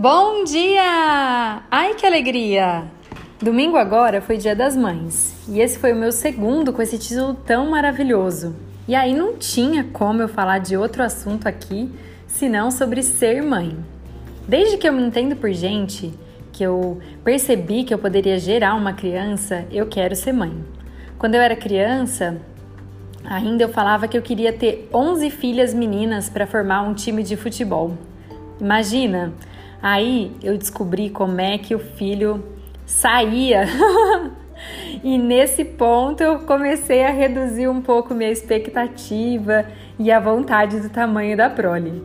Bom dia! Ai que alegria! Domingo agora foi Dia das Mães e esse foi o meu segundo com esse título tão maravilhoso. E aí não tinha como eu falar de outro assunto aqui senão sobre ser mãe. Desde que eu me entendo por gente, que eu percebi que eu poderia gerar uma criança, eu quero ser mãe. Quando eu era criança, ainda eu falava que eu queria ter 11 filhas meninas para formar um time de futebol. Imagina! Aí eu descobri como é que o filho saía. e nesse ponto eu comecei a reduzir um pouco minha expectativa e a vontade do tamanho da prole.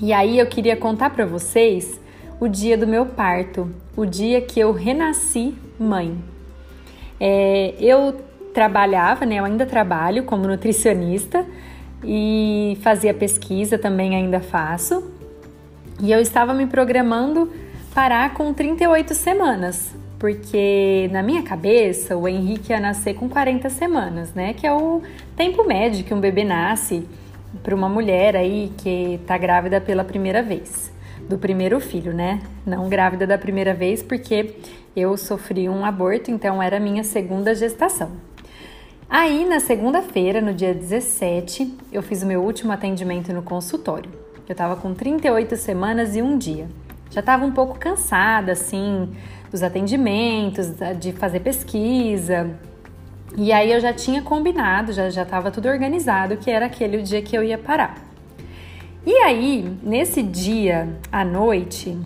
E aí eu queria contar para vocês o dia do meu parto, o dia que eu renasci mãe. É, eu trabalhava, né? Eu ainda trabalho como nutricionista e fazia pesquisa também ainda faço. E eu estava me programando parar com 38 semanas, porque na minha cabeça o Henrique ia nascer com 40 semanas, né? Que é o tempo médio que um bebê nasce para uma mulher aí que está grávida pela primeira vez, do primeiro filho, né? Não grávida da primeira vez, porque eu sofri um aborto, então era minha segunda gestação. Aí, na segunda-feira, no dia 17, eu fiz o meu último atendimento no consultório. Eu estava com 38 semanas e um dia. Já estava um pouco cansada, assim, dos atendimentos, de fazer pesquisa, e aí eu já tinha combinado, já estava tudo organizado que era aquele o dia que eu ia parar. E aí, nesse dia à noite,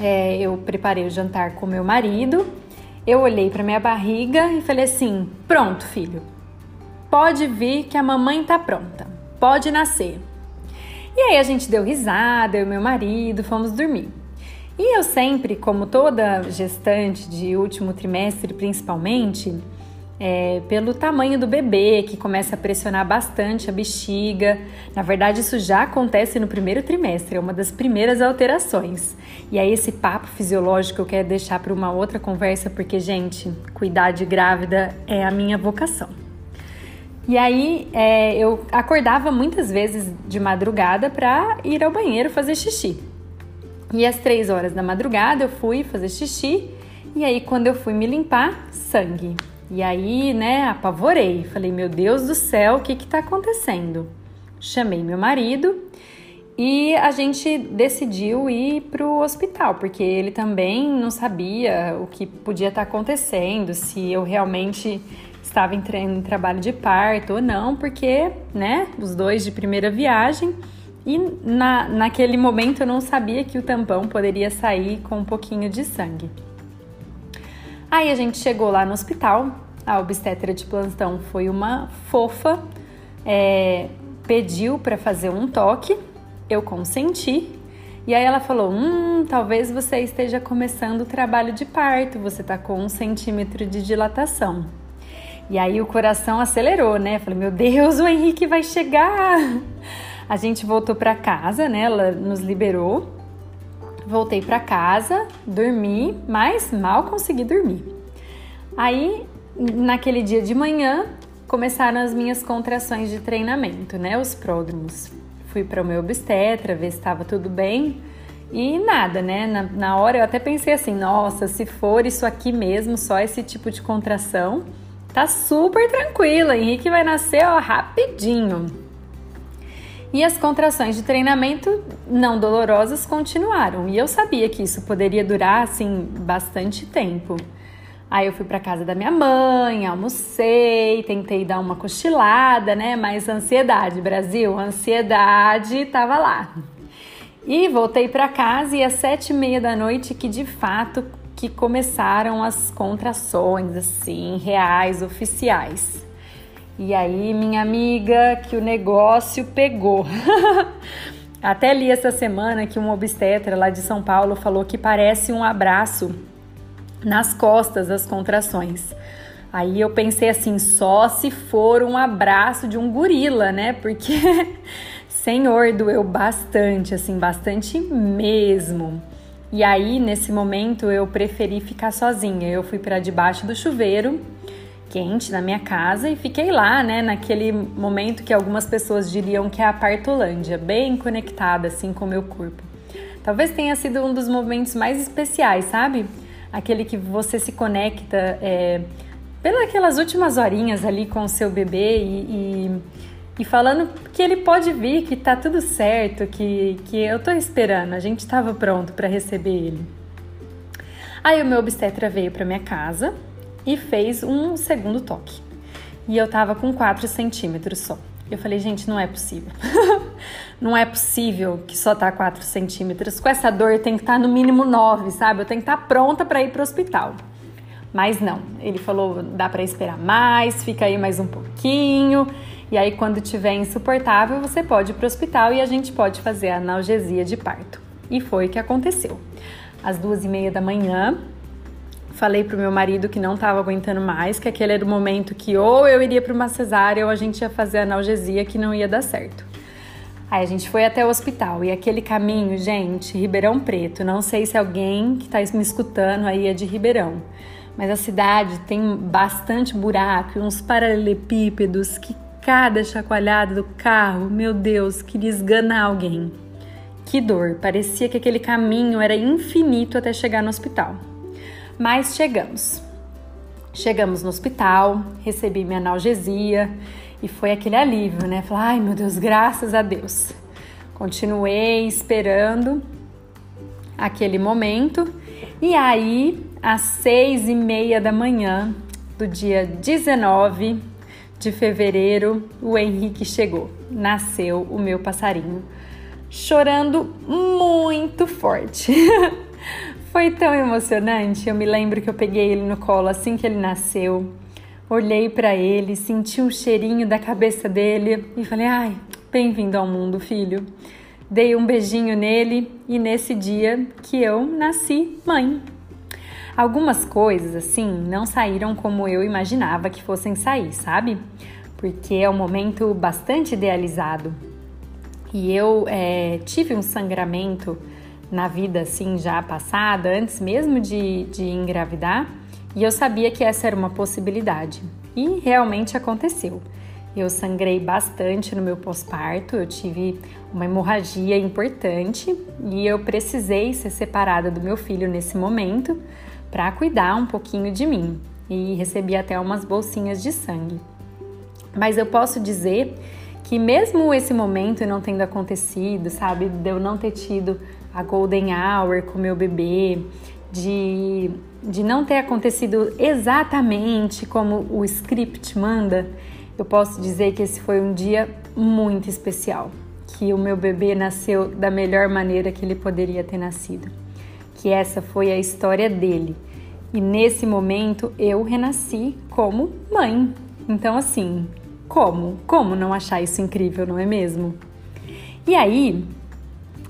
é, eu preparei o jantar com meu marido. Eu olhei para minha barriga e falei assim: "Pronto, filho. Pode vir que a mamãe tá pronta. Pode nascer." E aí a gente deu risada, eu e meu marido, fomos dormir. E eu sempre, como toda gestante de último trimestre principalmente, é, pelo tamanho do bebê, que começa a pressionar bastante a bexiga. Na verdade, isso já acontece no primeiro trimestre, é uma das primeiras alterações. E aí, esse papo fisiológico eu quero deixar para uma outra conversa, porque, gente, cuidar de grávida é a minha vocação. E aí, é, eu acordava muitas vezes de madrugada para ir ao banheiro fazer xixi. E às três horas da madrugada eu fui fazer xixi, e aí, quando eu fui me limpar, sangue. E aí, né, apavorei. Falei, meu Deus do céu, o que que tá acontecendo? Chamei meu marido e a gente decidiu ir para o hospital, porque ele também não sabia o que podia estar tá acontecendo, se eu realmente estava entrando em trabalho de parto ou não, porque, né, os dois de primeira viagem. E na, naquele momento eu não sabia que o tampão poderia sair com um pouquinho de sangue. Aí a gente chegou lá no hospital, a obstetra de plantão foi uma fofa, é, pediu para fazer um toque, eu consenti. E aí ela falou: Hum, talvez você esteja começando o trabalho de parto, você está com um centímetro de dilatação. E aí o coração acelerou, né? Falei: Meu Deus, o Henrique vai chegar! A gente voltou para casa, né? Ela nos liberou Voltei para casa, dormi, mas mal consegui dormir. Aí, naquele dia de manhã, começaram as minhas contrações de treinamento, né? Os pródromos. Fui para o meu obstetra, ver se estava tudo bem. E nada, né? Na, na, hora eu até pensei assim: nossa, se for isso aqui mesmo, só esse tipo de contração, tá super tranquila. Henrique vai nascer ó, rapidinho. E as contrações de treinamento não dolorosas continuaram. E eu sabia que isso poderia durar assim bastante tempo. Aí eu fui para casa da minha mãe, almocei, tentei dar uma cochilada, né? Mas ansiedade, Brasil, ansiedade tava lá. E voltei para casa e às sete e meia da noite que de fato que começaram as contrações assim reais oficiais. E aí, minha amiga, que o negócio pegou. Até li essa semana que um obstetra lá de São Paulo falou que parece um abraço nas costas as contrações. Aí eu pensei assim, só se for um abraço de um gorila, né? Porque, senhor, doeu bastante, assim, bastante mesmo. E aí, nesse momento, eu preferi ficar sozinha. Eu fui para debaixo do chuveiro quente na minha casa e fiquei lá, né, naquele momento que algumas pessoas diriam que é a partolândia, bem conectada assim com o meu corpo. Talvez tenha sido um dos momentos mais especiais, sabe? Aquele que você se conecta é, pelas últimas horinhas ali com o seu bebê e, e, e, falando que ele pode vir, que tá tudo certo, que, que eu tô esperando, a gente estava pronto para receber ele. Aí o meu obstetra veio para minha casa e fez um segundo toque. E eu tava com 4 centímetros só. Eu falei, gente, não é possível. não é possível que só tá 4 centímetros. Com essa dor tem que estar tá no mínimo 9, sabe? Eu tenho que estar tá pronta para ir pro hospital. Mas não, ele falou, dá para esperar mais, fica aí mais um pouquinho. E aí, quando tiver insuportável, você pode ir pro hospital e a gente pode fazer a analgesia de parto. E foi o que aconteceu. Às duas e meia da manhã, Falei pro meu marido que não estava aguentando mais, que aquele era o momento que ou eu iria para uma cesárea ou a gente ia fazer analgesia que não ia dar certo. Aí a gente foi até o hospital e aquele caminho, gente, Ribeirão Preto. Não sei se alguém que está me escutando aí é de Ribeirão, mas a cidade tem bastante buraco, uns paralelepípedos que cada chacoalhada do carro, meu Deus, queria esganar alguém. Que dor! Parecia que aquele caminho era infinito até chegar no hospital. Mas chegamos. Chegamos no hospital, recebi minha analgesia e foi aquele alívio, né? Falei, ai meu Deus, graças a Deus. Continuei esperando aquele momento e aí, às seis e meia da manhã do dia 19 de fevereiro, o Henrique chegou. Nasceu o meu passarinho, chorando muito forte. Foi tão emocionante. Eu me lembro que eu peguei ele no colo assim que ele nasceu. Olhei para ele, senti o cheirinho da cabeça dele e falei: "Ai, bem-vindo ao mundo, filho". Dei um beijinho nele e nesse dia que eu nasci mãe. Algumas coisas assim não saíram como eu imaginava que fossem sair, sabe? Porque é um momento bastante idealizado. E eu é, tive um sangramento na vida assim já passada, antes mesmo de, de engravidar, e eu sabia que essa era uma possibilidade. E realmente aconteceu. Eu sangrei bastante no meu pós-parto, eu tive uma hemorragia importante e eu precisei ser separada do meu filho nesse momento para cuidar um pouquinho de mim. E recebi até umas bolsinhas de sangue. Mas eu posso dizer que mesmo esse momento não tendo acontecido, sabe, de eu não ter tido a golden hour com meu bebê, de, de não ter acontecido exatamente como o script manda, eu posso dizer que esse foi um dia muito especial, que o meu bebê nasceu da melhor maneira que ele poderia ter nascido, que essa foi a história dele. E nesse momento eu renasci como mãe. Então assim, como? Como não achar isso incrível, não é mesmo? E aí,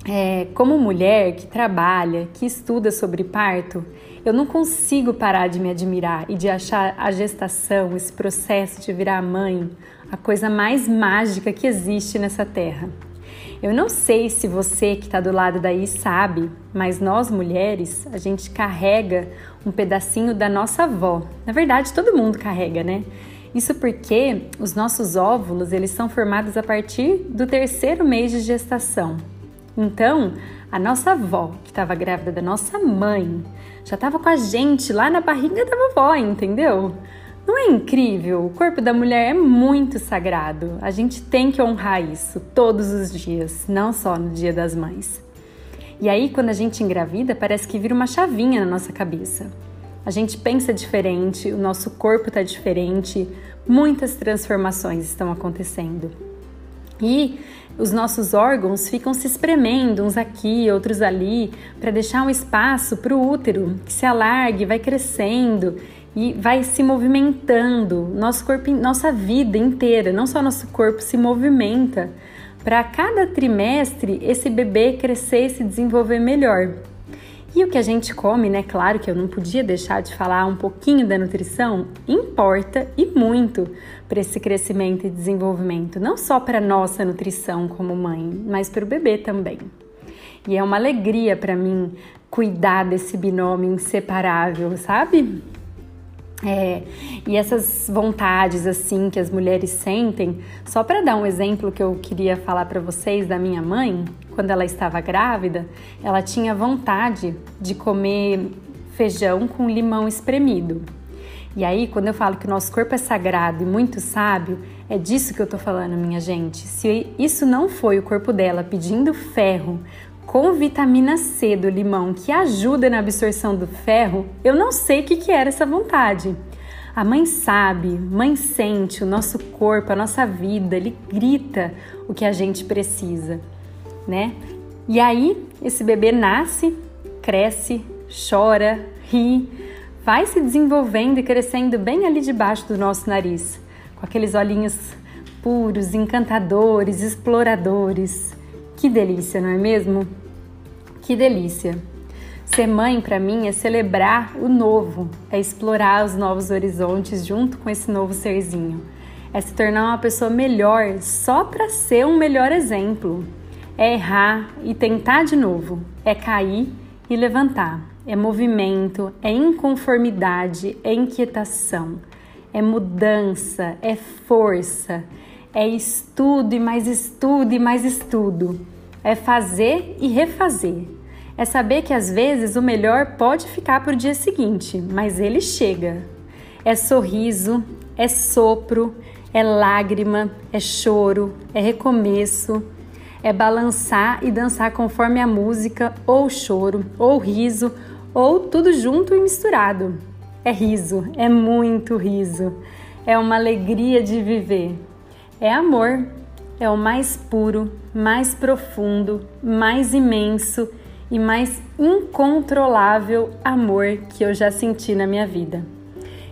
é, como mulher que trabalha, que estuda sobre parto, eu não consigo parar de me admirar e de achar a gestação, esse processo de virar mãe, a coisa mais mágica que existe nessa terra. Eu não sei se você que está do lado daí sabe, mas nós mulheres, a gente carrega um pedacinho da nossa avó. Na verdade, todo mundo carrega, né? Isso porque os nossos óvulos, eles são formados a partir do terceiro mês de gestação. Então, a nossa avó, que estava grávida da nossa mãe, já estava com a gente lá na barriga da vovó, entendeu? É incrível? O corpo da mulher é muito sagrado. A gente tem que honrar isso todos os dias, não só no Dia das Mães. E aí, quando a gente engravida, parece que vira uma chavinha na nossa cabeça. A gente pensa diferente, o nosso corpo está diferente, muitas transformações estão acontecendo. E os nossos órgãos ficam se espremendo uns aqui, outros ali, para deixar um espaço para o útero que se alargue, vai crescendo e vai se movimentando. Nosso corpo, nossa vida inteira, não só nosso corpo se movimenta para cada trimestre esse bebê crescer e se desenvolver melhor. E o que a gente come, né? Claro que eu não podia deixar de falar um pouquinho da nutrição, importa e muito para esse crescimento e desenvolvimento, não só para nossa nutrição como mãe, mas para o bebê também. E é uma alegria para mim cuidar desse binômio inseparável, sabe? É, e essas vontades assim que as mulheres sentem, só para dar um exemplo que eu queria falar para vocês da minha mãe, quando ela estava grávida, ela tinha vontade de comer feijão com limão espremido. E aí, quando eu falo que o nosso corpo é sagrado e muito sábio, é disso que eu tô falando, minha gente. Se isso não foi o corpo dela pedindo ferro com vitamina C do limão que ajuda na absorção do ferro, eu não sei o que, que era essa vontade. A mãe sabe, mãe sente o nosso corpo, a nossa vida, ele grita o que a gente precisa, né? E aí, esse bebê nasce, cresce, chora, ri, vai se desenvolvendo e crescendo bem ali debaixo do nosso nariz, com aqueles olhinhos puros, encantadores, exploradores. Que delícia, não é mesmo? Que delícia! Ser mãe para mim é celebrar o novo, é explorar os novos horizontes junto com esse novo serzinho. É se tornar uma pessoa melhor só para ser um melhor exemplo. É errar e tentar de novo. É cair e levantar. É movimento, é inconformidade, é inquietação, é mudança, é força, é estudo e mais estudo e mais estudo é fazer e refazer. É saber que às vezes o melhor pode ficar para o dia seguinte, mas ele chega. É sorriso, é sopro, é lágrima, é choro, é recomeço, é balançar e dançar conforme a música, ou choro, ou riso, ou tudo junto e misturado. É riso, é muito riso. É uma alegria de viver. É amor, é o mais puro, mais profundo, mais imenso e mais incontrolável amor que eu já senti na minha vida.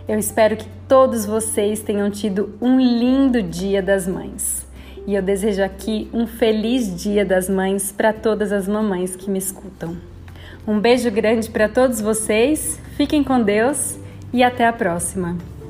Eu espero que todos vocês tenham tido um lindo Dia das Mães. E eu desejo aqui um feliz Dia das Mães para todas as mamães que me escutam. Um beijo grande para todos vocês, fiquem com Deus e até a próxima!